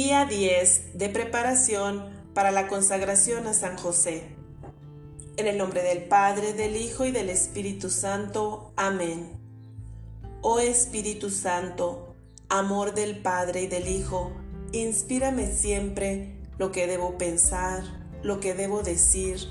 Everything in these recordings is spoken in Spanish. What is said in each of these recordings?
Día 10 de preparación para la consagración a San José. En el nombre del Padre, del Hijo y del Espíritu Santo. Amén. Oh Espíritu Santo, amor del Padre y del Hijo, inspírame siempre lo que debo pensar, lo que debo decir,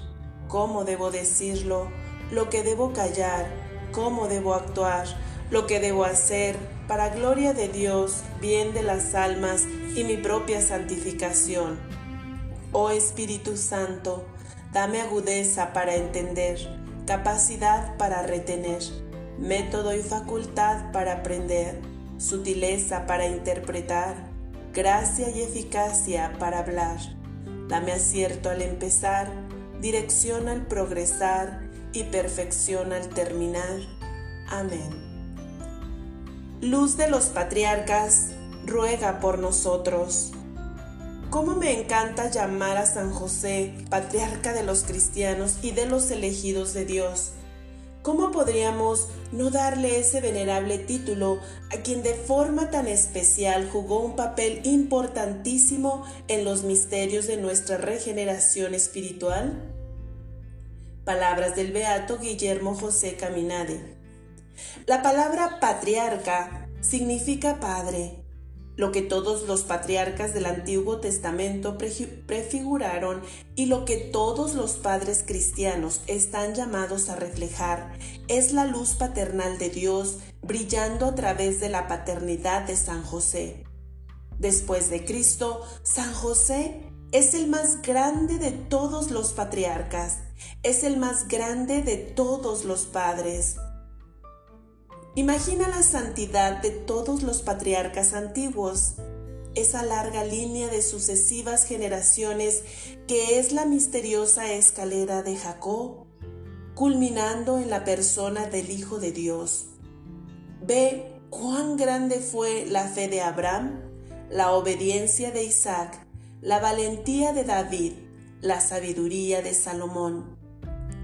cómo debo decirlo, lo que debo callar, cómo debo actuar, lo que debo hacer, para gloria de Dios, bien de las almas y mi propia santificación. Oh Espíritu Santo, dame agudeza para entender, capacidad para retener, método y facultad para aprender, sutileza para interpretar, gracia y eficacia para hablar. Dame acierto al empezar, dirección al progresar y perfección al terminar. Amén. Luz de los patriarcas, ruega por nosotros. Cómo me encanta llamar a San José, patriarca de los cristianos y de los elegidos de Dios. ¿Cómo podríamos no darle ese venerable título a quien de forma tan especial jugó un papel importantísimo en los misterios de nuestra regeneración espiritual? Palabras del Beato Guillermo José Caminade. La palabra patriarca significa padre, lo que todos los patriarcas del Antiguo Testamento prefiguraron y lo que todos los padres cristianos están llamados a reflejar es la luz paternal de Dios brillando a través de la paternidad de San José. Después de Cristo, San José es el más grande de todos los patriarcas, es el más grande de todos los padres. Imagina la santidad de todos los patriarcas antiguos, esa larga línea de sucesivas generaciones que es la misteriosa escalera de Jacob, culminando en la persona del Hijo de Dios. Ve cuán grande fue la fe de Abraham, la obediencia de Isaac, la valentía de David, la sabiduría de Salomón.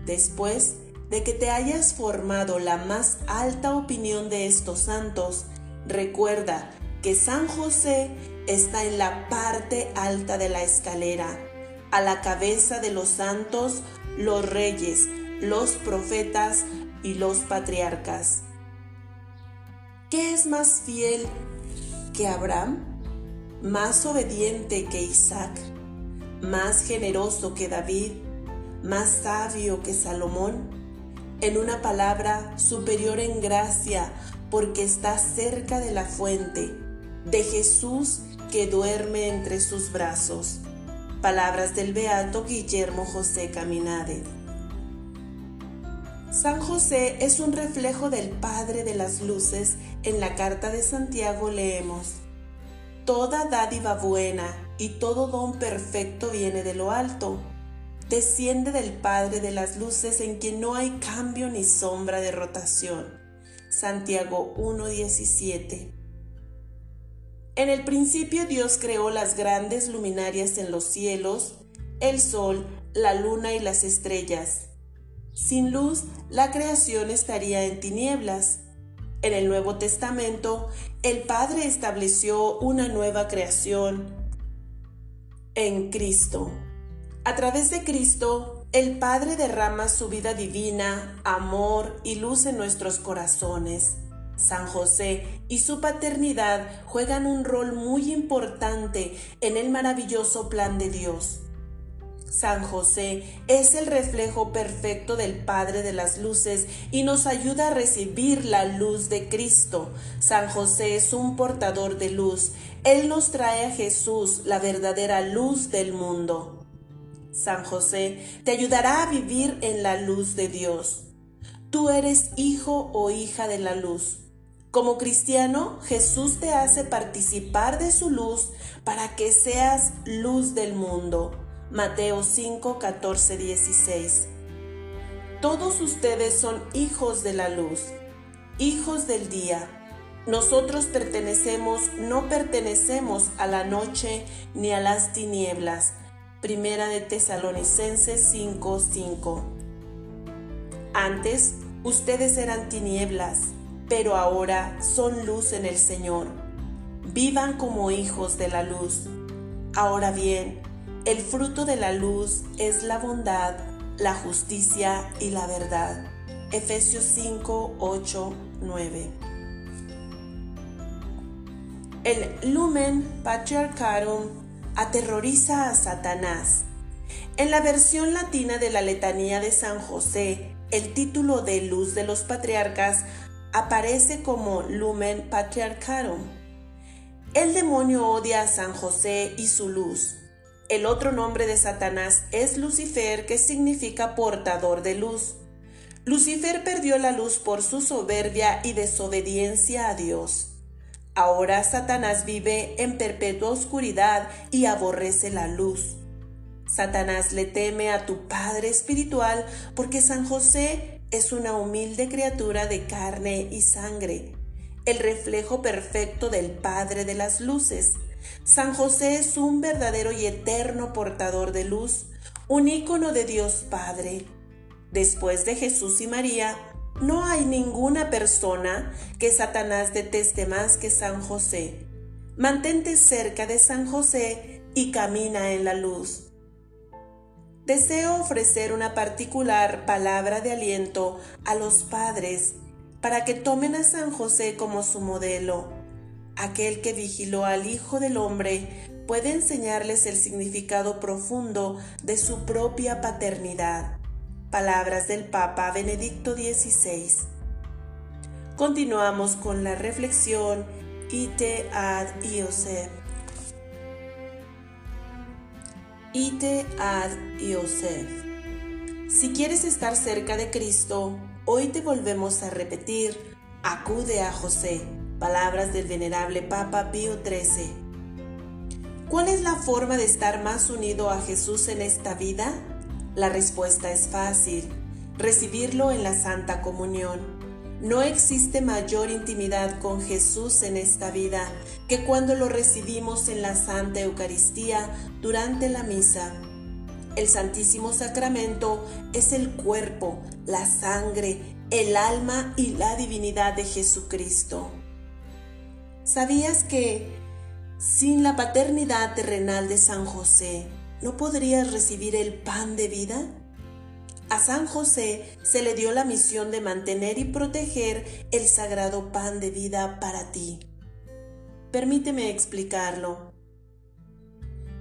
Después, de que te hayas formado la más alta opinión de estos santos, recuerda que San José está en la parte alta de la escalera, a la cabeza de los santos, los reyes, los profetas y los patriarcas. ¿Qué es más fiel que Abraham? ¿Más obediente que Isaac? ¿Más generoso que David? ¿Más sabio que Salomón? En una palabra superior en gracia, porque está cerca de la fuente, de Jesús que duerme entre sus brazos. Palabras del Beato Guillermo José Caminade. San José es un reflejo del Padre de las Luces. En la carta de Santiago leemos, Toda dádiva buena y todo don perfecto viene de lo alto desciende del Padre de las Luces en quien no hay cambio ni sombra de rotación. Santiago 1.17 En el principio Dios creó las grandes luminarias en los cielos, el sol, la luna y las estrellas. Sin luz, la creación estaría en tinieblas. En el Nuevo Testamento, el Padre estableció una nueva creación en Cristo. A través de Cristo, el Padre derrama su vida divina, amor y luz en nuestros corazones. San José y su paternidad juegan un rol muy importante en el maravilloso plan de Dios. San José es el reflejo perfecto del Padre de las Luces y nos ayuda a recibir la luz de Cristo. San José es un portador de luz. Él nos trae a Jesús, la verdadera luz del mundo. San José, te ayudará a vivir en la luz de Dios. Tú eres hijo o hija de la luz. Como cristiano, Jesús te hace participar de su luz para que seas luz del mundo. Mateo 5, 14, 16. Todos ustedes son hijos de la luz, hijos del día. Nosotros pertenecemos, no pertenecemos a la noche ni a las tinieblas Primera de Tesalonicenses 5:5. Antes ustedes eran tinieblas, pero ahora son luz en el Señor. Vivan como hijos de la luz. Ahora bien, el fruto de la luz es la bondad, la justicia y la verdad. Efesios 5, 8, 9. El Lumen Patriarcharum aterroriza a Satanás. En la versión latina de la letanía de San José, el título de Luz de los Patriarcas aparece como Lumen Patriarcharum. El demonio odia a San José y su luz. El otro nombre de Satanás es Lucifer, que significa portador de luz. Lucifer perdió la luz por su soberbia y desobediencia a Dios. Ahora Satanás vive en perpetua oscuridad y aborrece la luz. Satanás le teme a tu Padre Espiritual porque San José es una humilde criatura de carne y sangre, el reflejo perfecto del Padre de las Luces. San José es un verdadero y eterno portador de luz, un ícono de Dios Padre. Después de Jesús y María, no hay ninguna persona que Satanás deteste más que San José. Mantente cerca de San José y camina en la luz. Deseo ofrecer una particular palabra de aliento a los padres para que tomen a San José como su modelo. Aquel que vigiló al Hijo del Hombre puede enseñarles el significado profundo de su propia paternidad. Palabras del Papa Benedicto XVI. Continuamos con la reflexión Ite ad Iosef. Ite ad Iosef. Si quieres estar cerca de Cristo, hoy te volvemos a repetir, acude a José. Palabras del venerable Papa Pío XIII. ¿Cuál es la forma de estar más unido a Jesús en esta vida? La respuesta es fácil, recibirlo en la Santa Comunión. No existe mayor intimidad con Jesús en esta vida que cuando lo recibimos en la Santa Eucaristía durante la misa. El Santísimo Sacramento es el cuerpo, la sangre, el alma y la divinidad de Jesucristo. ¿Sabías que sin la paternidad terrenal de San José no podrías recibir el pan de vida? A San José se le dio la misión de mantener y proteger el sagrado pan de vida para ti. Permíteme explicarlo.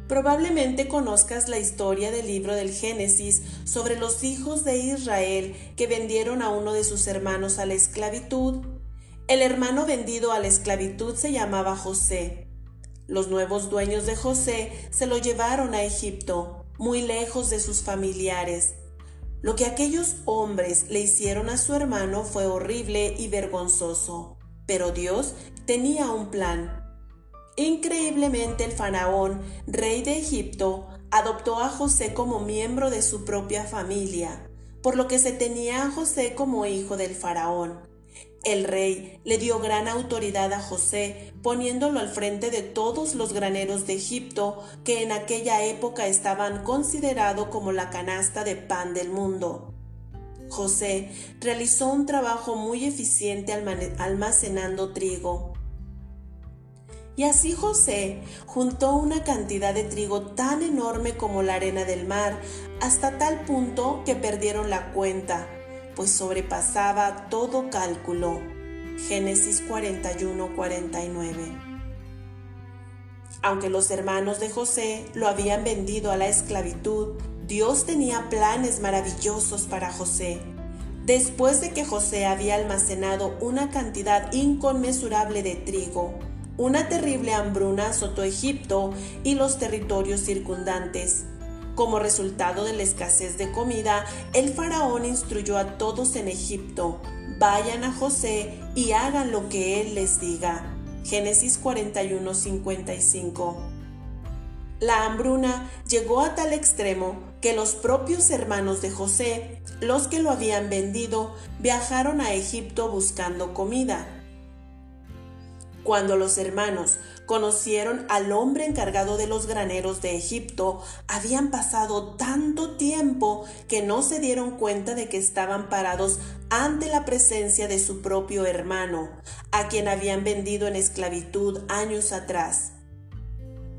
Probablemente conozcas la historia del libro del Génesis sobre los hijos de Israel que vendieron a uno de sus hermanos a la esclavitud. El hermano vendido a la esclavitud se llamaba José. Los nuevos dueños de José se lo llevaron a Egipto, muy lejos de sus familiares. Lo que aquellos hombres le hicieron a su hermano fue horrible y vergonzoso, pero Dios tenía un plan. Increíblemente el faraón, rey de Egipto, adoptó a José como miembro de su propia familia, por lo que se tenía a José como hijo del faraón. El rey le dio gran autoridad a José, poniéndolo al frente de todos los graneros de Egipto, que en aquella época estaban considerados como la canasta de pan del mundo. José realizó un trabajo muy eficiente almacenando trigo. Y así José juntó una cantidad de trigo tan enorme como la arena del mar, hasta tal punto que perdieron la cuenta pues sobrepasaba todo cálculo. Génesis 41-49. Aunque los hermanos de José lo habían vendido a la esclavitud, Dios tenía planes maravillosos para José. Después de que José había almacenado una cantidad inconmensurable de trigo, una terrible hambruna azotó Egipto y los territorios circundantes. Como resultado de la escasez de comida, el faraón instruyó a todos en Egipto, vayan a José y hagan lo que él les diga. Génesis 41:55. La hambruna llegó a tal extremo que los propios hermanos de José, los que lo habían vendido, viajaron a Egipto buscando comida. Cuando los hermanos conocieron al hombre encargado de los graneros de Egipto, habían pasado tanto tiempo que no se dieron cuenta de que estaban parados ante la presencia de su propio hermano, a quien habían vendido en esclavitud años atrás.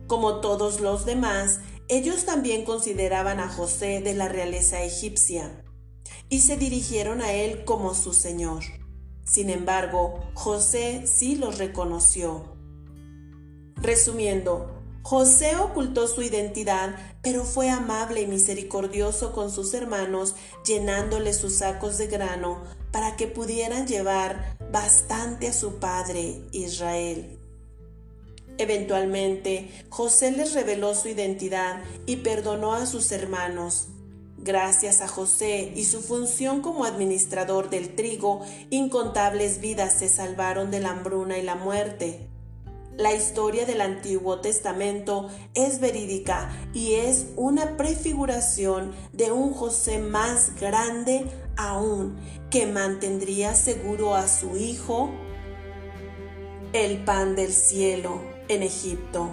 Como todos los demás, ellos también consideraban a José de la realeza egipcia y se dirigieron a él como su señor. Sin embargo, José sí los reconoció. Resumiendo, José ocultó su identidad, pero fue amable y misericordioso con sus hermanos, llenándoles sus sacos de grano para que pudieran llevar bastante a su padre Israel. Eventualmente, José les reveló su identidad y perdonó a sus hermanos. Gracias a José y su función como administrador del trigo, incontables vidas se salvaron de la hambruna y la muerte. La historia del Antiguo Testamento es verídica y es una prefiguración de un José más grande aún que mantendría seguro a su hijo el pan del cielo en Egipto.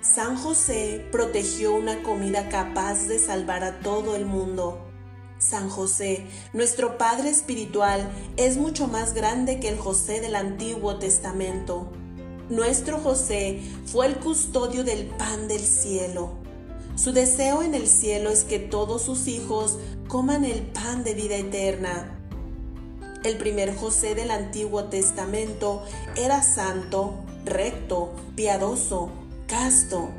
San José protegió una comida capaz de salvar a todo el mundo. San José, nuestro Padre Espiritual, es mucho más grande que el José del Antiguo Testamento. Nuestro José fue el custodio del pan del cielo. Su deseo en el cielo es que todos sus hijos coman el pan de vida eterna. El primer José del Antiguo Testamento era santo, recto, piadoso, casto,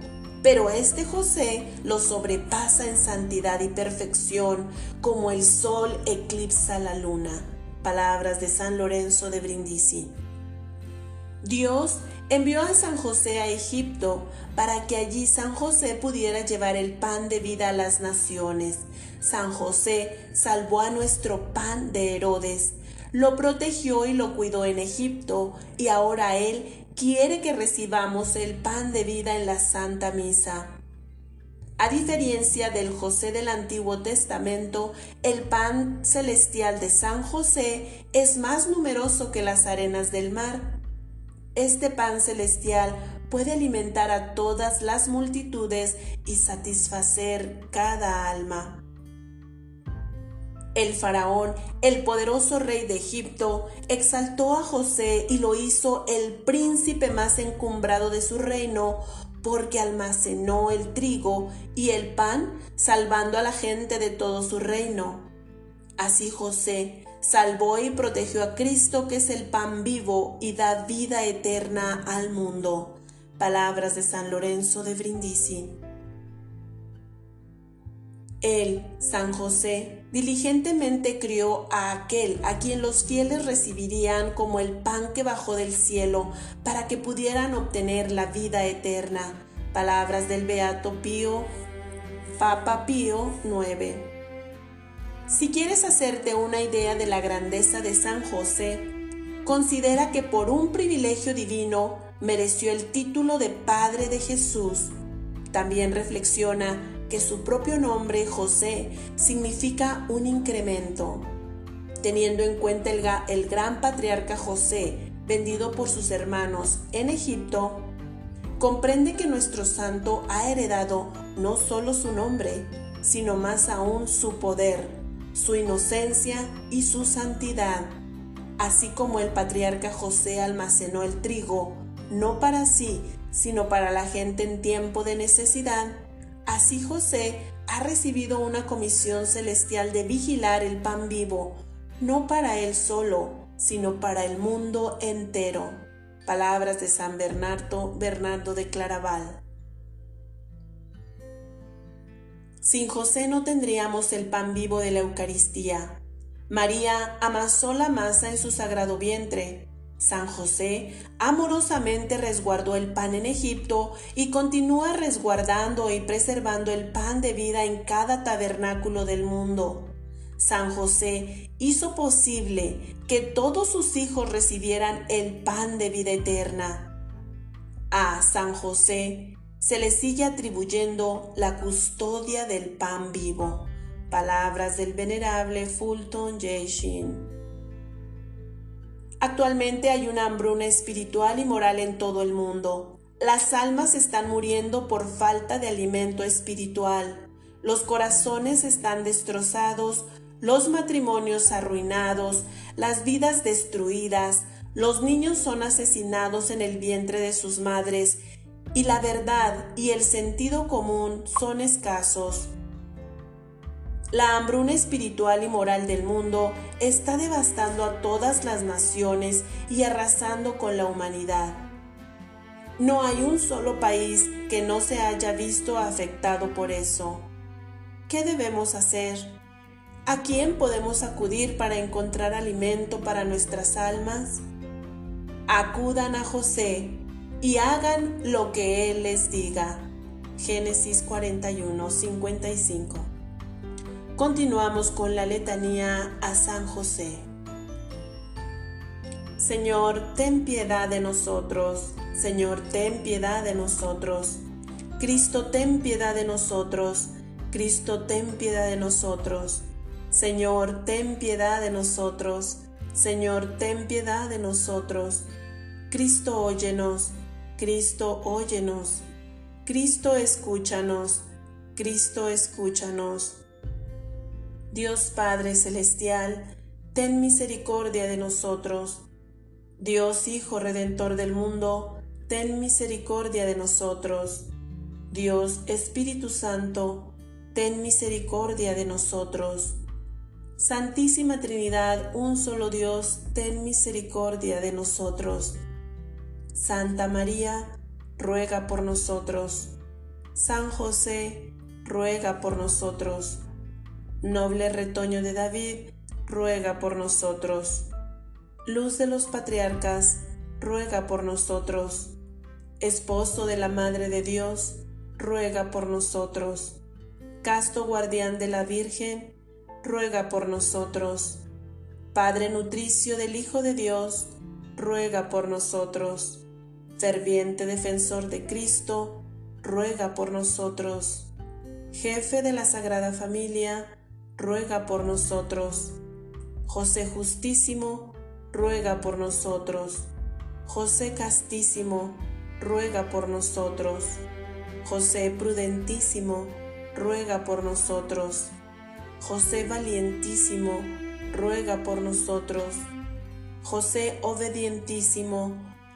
pero este José lo sobrepasa en santidad y perfección como el sol eclipsa la luna. Palabras de San Lorenzo de Brindisi. Dios envió a San José a Egipto para que allí San José pudiera llevar el pan de vida a las naciones. San José salvó a nuestro pan de Herodes, lo protegió y lo cuidó en Egipto, y ahora Él quiere que recibamos el pan de vida en la Santa Misa. A diferencia del José del Antiguo Testamento, el pan celestial de San José es más numeroso que las arenas del mar. Este pan celestial puede alimentar a todas las multitudes y satisfacer cada alma. El faraón, el poderoso rey de Egipto, exaltó a José y lo hizo el príncipe más encumbrado de su reino, porque almacenó el trigo y el pan, salvando a la gente de todo su reino. Así José salvó y protegió a Cristo, que es el pan vivo y da vida eterna al mundo. Palabras de San Lorenzo de Brindisi. Él, San José, diligentemente crió a aquel a quien los fieles recibirían como el pan que bajó del cielo para que pudieran obtener la vida eterna. Palabras del Beato Pío, Papa Pío IX. Si quieres hacerte una idea de la grandeza de San José, considera que por un privilegio divino mereció el título de Padre de Jesús. También reflexiona que su propio nombre, José, significa un incremento. Teniendo en cuenta el, el gran patriarca José, vendido por sus hermanos en Egipto, comprende que nuestro santo ha heredado no solo su nombre, sino más aún su poder, su inocencia y su santidad. Así como el patriarca José almacenó el trigo, no para sí, sino para la gente en tiempo de necesidad, Así José ha recibido una comisión celestial de vigilar el pan vivo, no para él solo, sino para el mundo entero. Palabras de San Bernardo, Bernardo de Claraval. Sin José no tendríamos el pan vivo de la Eucaristía. María amasó la masa en su sagrado vientre, San José amorosamente resguardó el pan en Egipto y continúa resguardando y preservando el pan de vida en cada tabernáculo del mundo. San José hizo posible que todos sus hijos recibieran el pan de vida eterna. A San José se le sigue atribuyendo la custodia del pan vivo. Palabras del venerable Fulton J. Sheen. Actualmente hay una hambruna espiritual y moral en todo el mundo. Las almas están muriendo por falta de alimento espiritual. Los corazones están destrozados, los matrimonios arruinados, las vidas destruidas, los niños son asesinados en el vientre de sus madres y la verdad y el sentido común son escasos. La hambruna espiritual y moral del mundo está devastando a todas las naciones y arrasando con la humanidad. No hay un solo país que no se haya visto afectado por eso. ¿Qué debemos hacer? ¿A quién podemos acudir para encontrar alimento para nuestras almas? Acudan a José y hagan lo que Él les diga. Génesis 41, 55. Continuamos con la letanía a San José. Señor, ten piedad de nosotros. Señor, ten piedad de nosotros. Cristo, ten piedad de nosotros. Cristo, ten piedad de nosotros. Señor, ten piedad de nosotros. Señor, ten piedad de nosotros. Cristo, óyenos. Cristo, óyenos. Cristo, escúchanos. Cristo, escúchanos. Dios Padre Celestial, ten misericordia de nosotros. Dios Hijo Redentor del mundo, ten misericordia de nosotros. Dios Espíritu Santo, ten misericordia de nosotros. Santísima Trinidad, un solo Dios, ten misericordia de nosotros. Santa María, ruega por nosotros. San José, ruega por nosotros. Noble retoño de David, ruega por nosotros. Luz de los patriarcas, ruega por nosotros. Esposo de la Madre de Dios, ruega por nosotros. Casto guardián de la Virgen, ruega por nosotros. Padre nutricio del Hijo de Dios, ruega por nosotros. Ferviente defensor de Cristo, ruega por nosotros. Jefe de la Sagrada Familia, ruega por nosotros. José Justísimo, ruega por nosotros. José Castísimo, ruega por nosotros. José Prudentísimo, ruega por nosotros. José Valientísimo, ruega por nosotros. José Obedientísimo,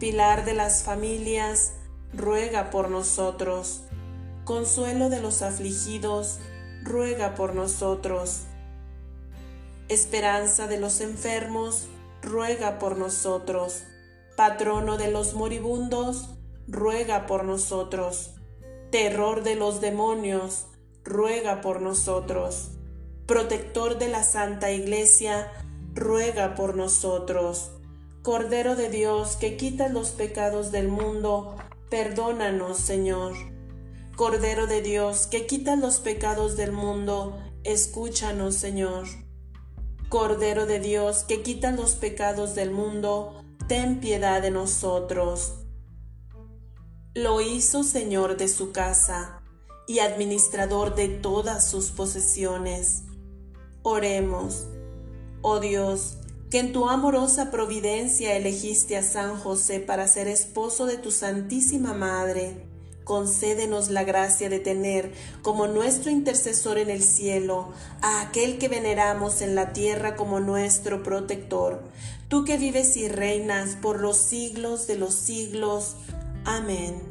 Pilar de las familias, ruega por nosotros. Consuelo de los afligidos, ruega por nosotros. Esperanza de los enfermos, ruega por nosotros. Patrono de los moribundos, ruega por nosotros. Terror de los demonios, ruega por nosotros. Protector de la Santa Iglesia, ruega por nosotros. Cordero de Dios que quitas los pecados del mundo, perdónanos, Señor. Cordero de Dios, que quitas los pecados del mundo, escúchanos, Señor. Cordero de Dios, que quitas los pecados del mundo, ten piedad de nosotros. Lo hizo Señor de su casa y administrador de todas sus posesiones. Oremos. Oh Dios, que en tu amorosa providencia elegiste a San José para ser esposo de tu Santísima Madre concédenos la gracia de tener como nuestro intercesor en el cielo a aquel que veneramos en la tierra como nuestro protector, tú que vives y reinas por los siglos de los siglos. Amén.